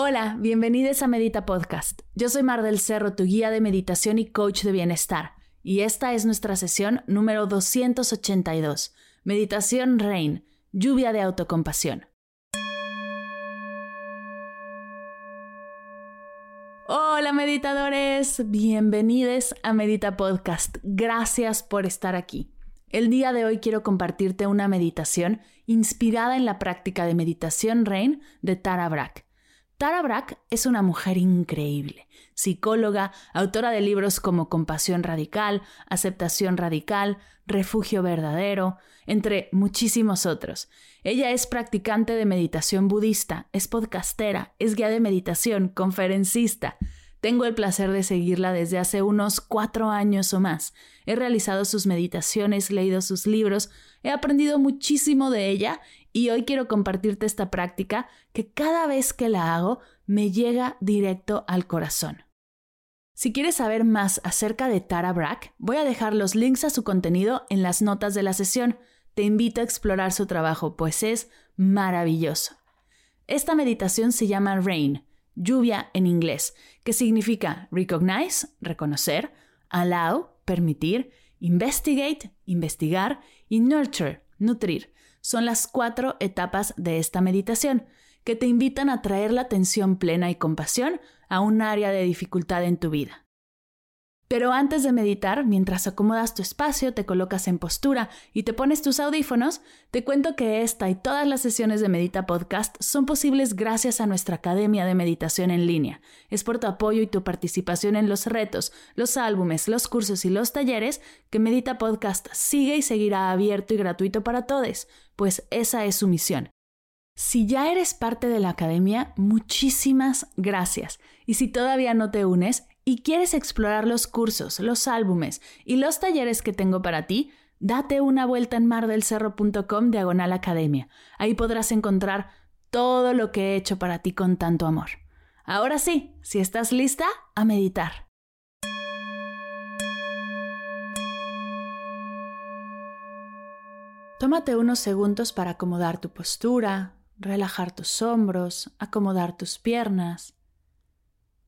Hola, bienvenidos a Medita Podcast. Yo soy Mar del Cerro, tu guía de meditación y coach de bienestar. Y esta es nuestra sesión número 282, Meditación Rain, lluvia de autocompasión. Hola meditadores, bienvenidos a Medita Podcast. Gracias por estar aquí. El día de hoy quiero compartirte una meditación inspirada en la práctica de meditación Rain de Tara Brach. Tara Brach es una mujer increíble, psicóloga, autora de libros como Compasión Radical, Aceptación Radical, Refugio Verdadero, entre muchísimos otros. Ella es practicante de meditación budista, es podcastera, es guía de meditación, conferencista. Tengo el placer de seguirla desde hace unos cuatro años o más. He realizado sus meditaciones, leído sus libros, he aprendido muchísimo de ella y hoy quiero compartirte esta práctica que cada vez que la hago me llega directo al corazón. Si quieres saber más acerca de Tara Brach, voy a dejar los links a su contenido en las notas de la sesión. Te invito a explorar su trabajo, pues es maravilloso. Esta meditación se llama Rain, lluvia en inglés, que significa recognize, reconocer, allow, permitir, investigate, investigar y nurture, nutrir. Son las cuatro etapas de esta meditación que te invitan a traer la atención plena y compasión a un área de dificultad en tu vida. Pero antes de meditar, mientras acomodas tu espacio, te colocas en postura y te pones tus audífonos, te cuento que esta y todas las sesiones de Medita Podcast son posibles gracias a nuestra Academia de Meditación en línea. Es por tu apoyo y tu participación en los retos, los álbumes, los cursos y los talleres que Medita Podcast sigue y seguirá abierto y gratuito para todos, pues esa es su misión. Si ya eres parte de la Academia, muchísimas gracias. Y si todavía no te unes, y quieres explorar los cursos, los álbumes y los talleres que tengo para ti, date una vuelta en mardelcerro.com diagonal academia. Ahí podrás encontrar todo lo que he hecho para ti con tanto amor. Ahora sí, si estás lista, a meditar. Tómate unos segundos para acomodar tu postura, relajar tus hombros, acomodar tus piernas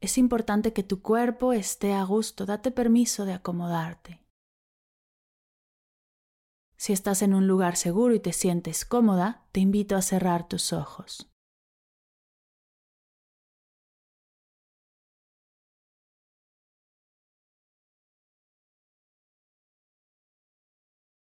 es importante que tu cuerpo esté a gusto, date permiso de acomodarte. Si estás en un lugar seguro y te sientes cómoda, te invito a cerrar tus ojos.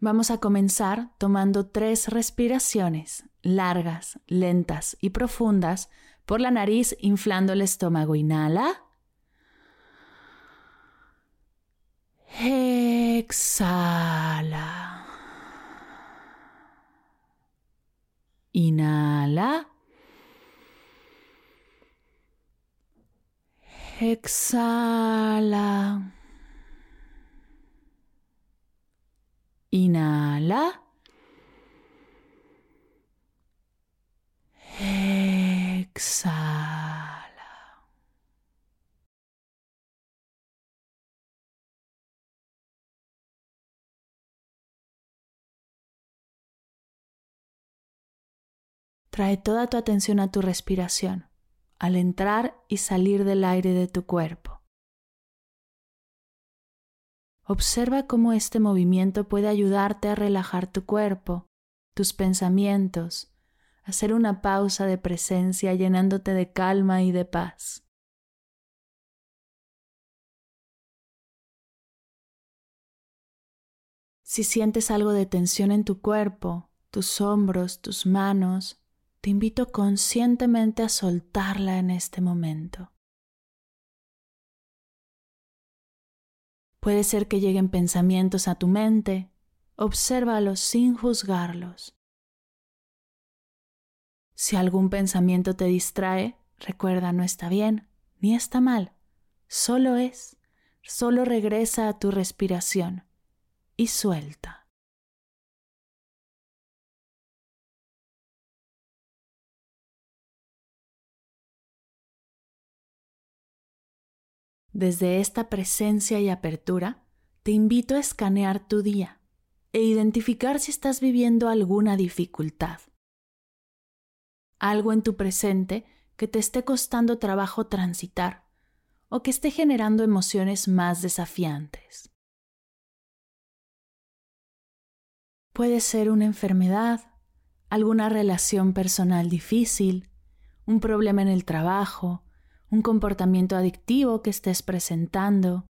Vamos a comenzar tomando tres respiraciones largas, lentas y profundas por la nariz, inflando el estómago. Inhala. Exhala. Inhala. Exhala. Inhala. Trae toda tu atención a tu respiración, al entrar y salir del aire de tu cuerpo. Observa cómo este movimiento puede ayudarte a relajar tu cuerpo, tus pensamientos, hacer una pausa de presencia llenándote de calma y de paz. Si sientes algo de tensión en tu cuerpo, tus hombros, tus manos, te invito conscientemente a soltarla en este momento. Puede ser que lleguen pensamientos a tu mente, obsérvalos sin juzgarlos. Si algún pensamiento te distrae, recuerda no está bien ni está mal, solo es, solo regresa a tu respiración y suelta. Desde esta presencia y apertura, te invito a escanear tu día e identificar si estás viviendo alguna dificultad. Algo en tu presente que te esté costando trabajo transitar o que esté generando emociones más desafiantes. Puede ser una enfermedad, alguna relación personal difícil, un problema en el trabajo, un comportamiento adictivo que estés presentando,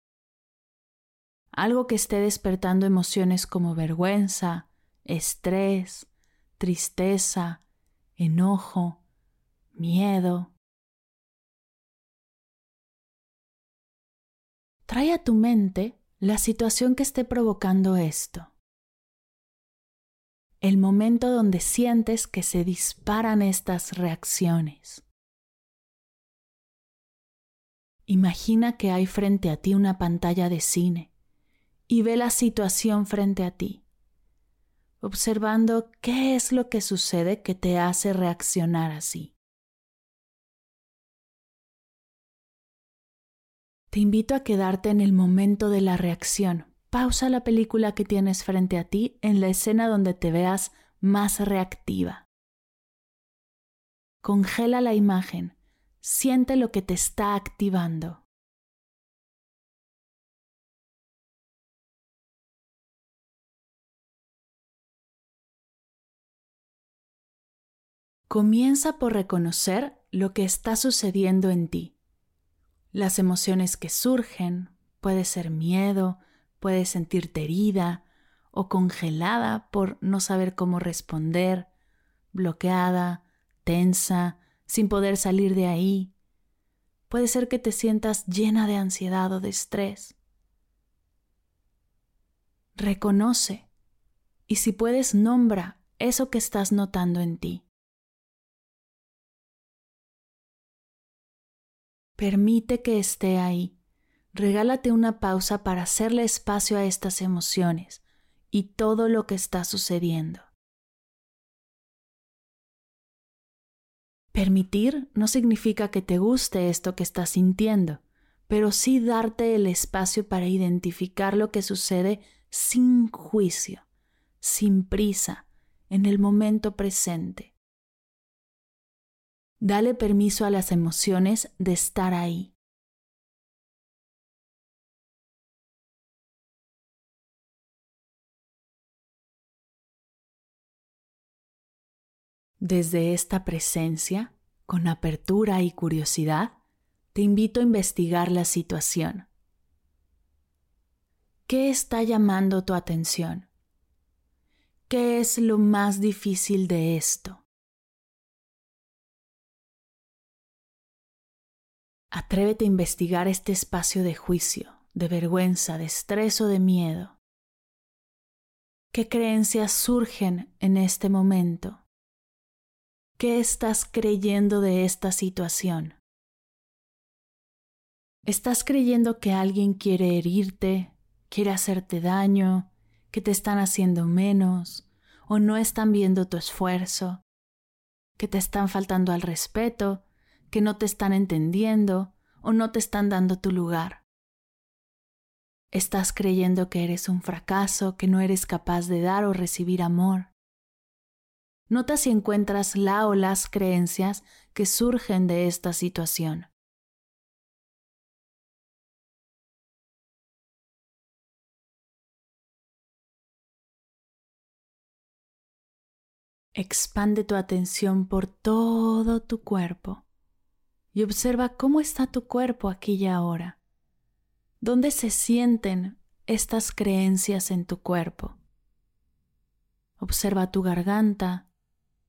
algo que esté despertando emociones como vergüenza, estrés, tristeza, enojo, miedo. Trae a tu mente la situación que esté provocando esto. El momento donde sientes que se disparan estas reacciones. Imagina que hay frente a ti una pantalla de cine y ve la situación frente a ti observando qué es lo que sucede que te hace reaccionar así. Te invito a quedarte en el momento de la reacción. Pausa la película que tienes frente a ti en la escena donde te veas más reactiva. Congela la imagen. Siente lo que te está activando. Comienza por reconocer lo que está sucediendo en ti. Las emociones que surgen, puede ser miedo, puedes sentirte herida o congelada por no saber cómo responder, bloqueada, tensa, sin poder salir de ahí. Puede ser que te sientas llena de ansiedad o de estrés. Reconoce y si puedes nombra eso que estás notando en ti. Permite que esté ahí. Regálate una pausa para hacerle espacio a estas emociones y todo lo que está sucediendo. Permitir no significa que te guste esto que estás sintiendo, pero sí darte el espacio para identificar lo que sucede sin juicio, sin prisa, en el momento presente. Dale permiso a las emociones de estar ahí. Desde esta presencia, con apertura y curiosidad, te invito a investigar la situación. ¿Qué está llamando tu atención? ¿Qué es lo más difícil de esto? Atrévete a investigar este espacio de juicio, de vergüenza, de estrés o de miedo. ¿Qué creencias surgen en este momento? ¿Qué estás creyendo de esta situación? ¿Estás creyendo que alguien quiere herirte, quiere hacerte daño, que te están haciendo menos o no están viendo tu esfuerzo, que te están faltando al respeto que no te están entendiendo o no te están dando tu lugar. Estás creyendo que eres un fracaso, que no eres capaz de dar o recibir amor. Nota si encuentras la o las creencias que surgen de esta situación. Expande tu atención por todo tu cuerpo y observa cómo está tu cuerpo aquí y ahora. ¿Dónde se sienten estas creencias en tu cuerpo? Observa tu garganta,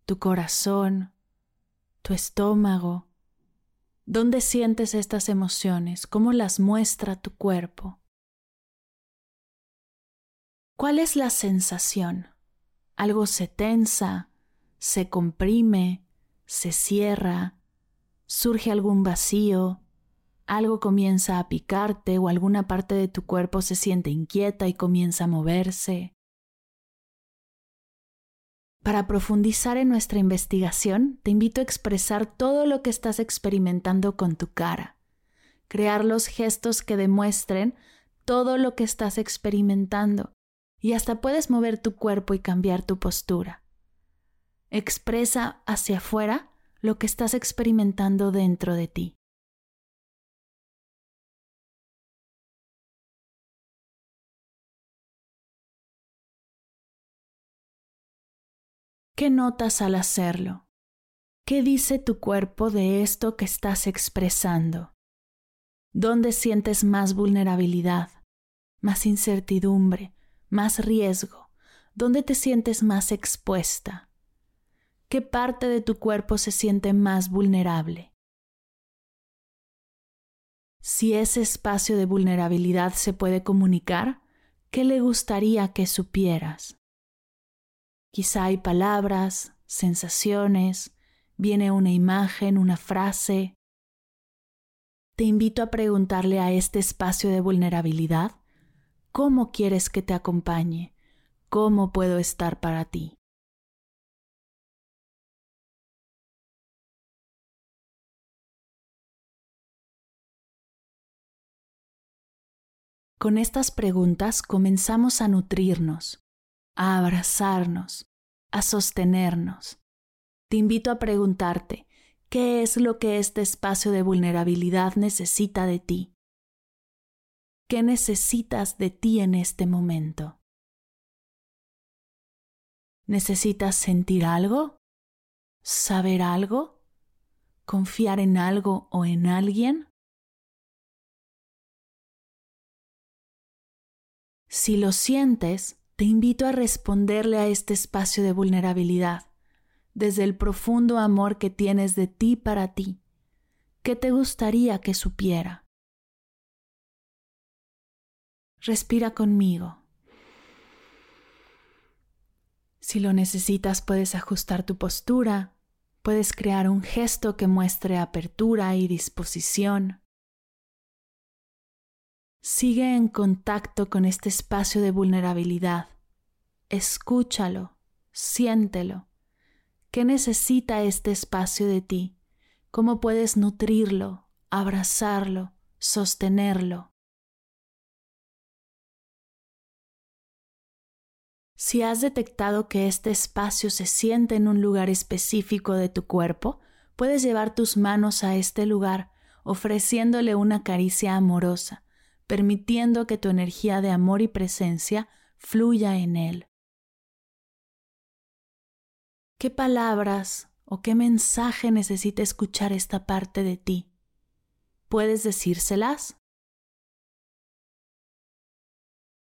tu corazón, tu estómago. ¿Dónde sientes estas emociones? ¿Cómo las muestra tu cuerpo? ¿Cuál es la sensación? ¿Algo se tensa? ¿Se comprime? se cierra, surge algún vacío, algo comienza a picarte o alguna parte de tu cuerpo se siente inquieta y comienza a moverse. Para profundizar en nuestra investigación, te invito a expresar todo lo que estás experimentando con tu cara, crear los gestos que demuestren todo lo que estás experimentando y hasta puedes mover tu cuerpo y cambiar tu postura. Expresa hacia afuera lo que estás experimentando dentro de ti. ¿Qué notas al hacerlo? ¿Qué dice tu cuerpo de esto que estás expresando? ¿Dónde sientes más vulnerabilidad, más incertidumbre, más riesgo? ¿Dónde te sientes más expuesta? ¿Qué parte de tu cuerpo se siente más vulnerable? Si ese espacio de vulnerabilidad se puede comunicar, ¿qué le gustaría que supieras? Quizá hay palabras, sensaciones, viene una imagen, una frase. Te invito a preguntarle a este espacio de vulnerabilidad, ¿cómo quieres que te acompañe? ¿Cómo puedo estar para ti? Con estas preguntas comenzamos a nutrirnos, a abrazarnos, a sostenernos. Te invito a preguntarte, ¿qué es lo que este espacio de vulnerabilidad necesita de ti? ¿Qué necesitas de ti en este momento? ¿Necesitas sentir algo? ¿Saber algo? ¿Confiar en algo o en alguien? Si lo sientes, te invito a responderle a este espacio de vulnerabilidad desde el profundo amor que tienes de ti para ti. ¿Qué te gustaría que supiera? Respira conmigo. Si lo necesitas puedes ajustar tu postura, puedes crear un gesto que muestre apertura y disposición. Sigue en contacto con este espacio de vulnerabilidad. Escúchalo, siéntelo. ¿Qué necesita este espacio de ti? ¿Cómo puedes nutrirlo, abrazarlo, sostenerlo? Si has detectado que este espacio se siente en un lugar específico de tu cuerpo, puedes llevar tus manos a este lugar ofreciéndole una caricia amorosa permitiendo que tu energía de amor y presencia fluya en él. ¿Qué palabras o qué mensaje necesita escuchar esta parte de ti? ¿Puedes decírselas?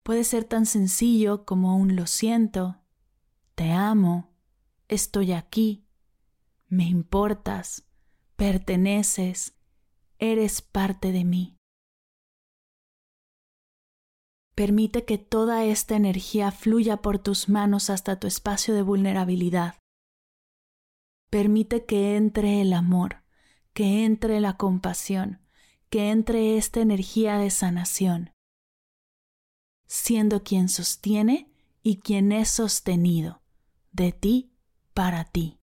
Puede ser tan sencillo como un lo siento, te amo, estoy aquí, me importas, perteneces, eres parte de mí. Permite que toda esta energía fluya por tus manos hasta tu espacio de vulnerabilidad. Permite que entre el amor, que entre la compasión, que entre esta energía de sanación, siendo quien sostiene y quien es sostenido, de ti para ti.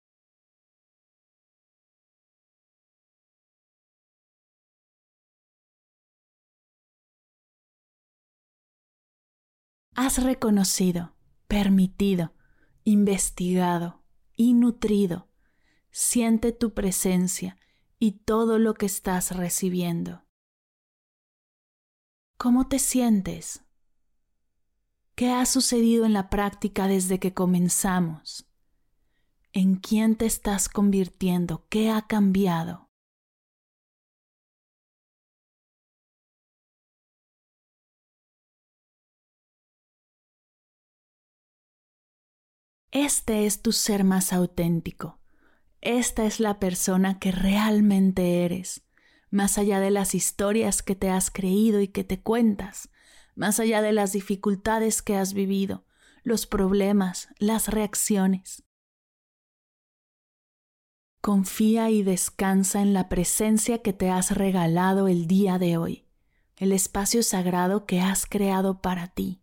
Has reconocido, permitido, investigado y nutrido. Siente tu presencia y todo lo que estás recibiendo. ¿Cómo te sientes? ¿Qué ha sucedido en la práctica desde que comenzamos? ¿En quién te estás convirtiendo? ¿Qué ha cambiado? Este es tu ser más auténtico. Esta es la persona que realmente eres, más allá de las historias que te has creído y que te cuentas, más allá de las dificultades que has vivido, los problemas, las reacciones. Confía y descansa en la presencia que te has regalado el día de hoy, el espacio sagrado que has creado para ti.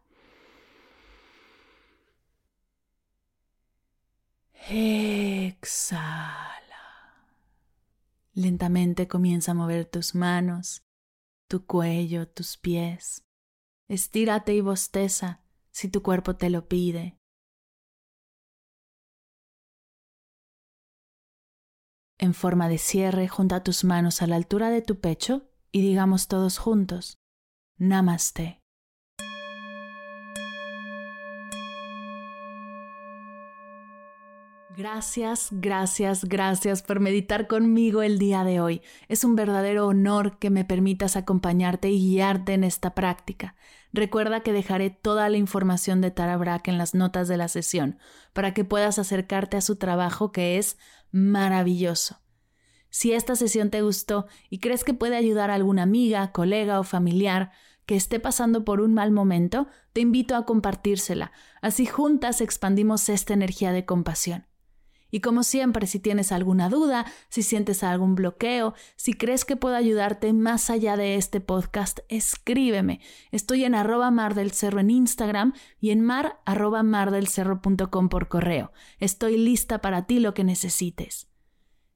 Exhala. Lentamente comienza a mover tus manos, tu cuello, tus pies. Estírate y bosteza si tu cuerpo te lo pide. En forma de cierre, junta tus manos a la altura de tu pecho y digamos todos juntos, Namaste. Gracias, gracias, gracias por meditar conmigo el día de hoy. Es un verdadero honor que me permitas acompañarte y guiarte en esta práctica. Recuerda que dejaré toda la información de Tara Brach en las notas de la sesión para que puedas acercarte a su trabajo que es maravilloso. Si esta sesión te gustó y crees que puede ayudar a alguna amiga, colega o familiar que esté pasando por un mal momento, te invito a compartírsela. Así juntas expandimos esta energía de compasión. Y como siempre, si tienes alguna duda, si sientes algún bloqueo, si crees que puedo ayudarte más allá de este podcast, escríbeme. Estoy en arroba mar del cerro en Instagram y en mar arroba mardelcerro.com por correo. Estoy lista para ti lo que necesites.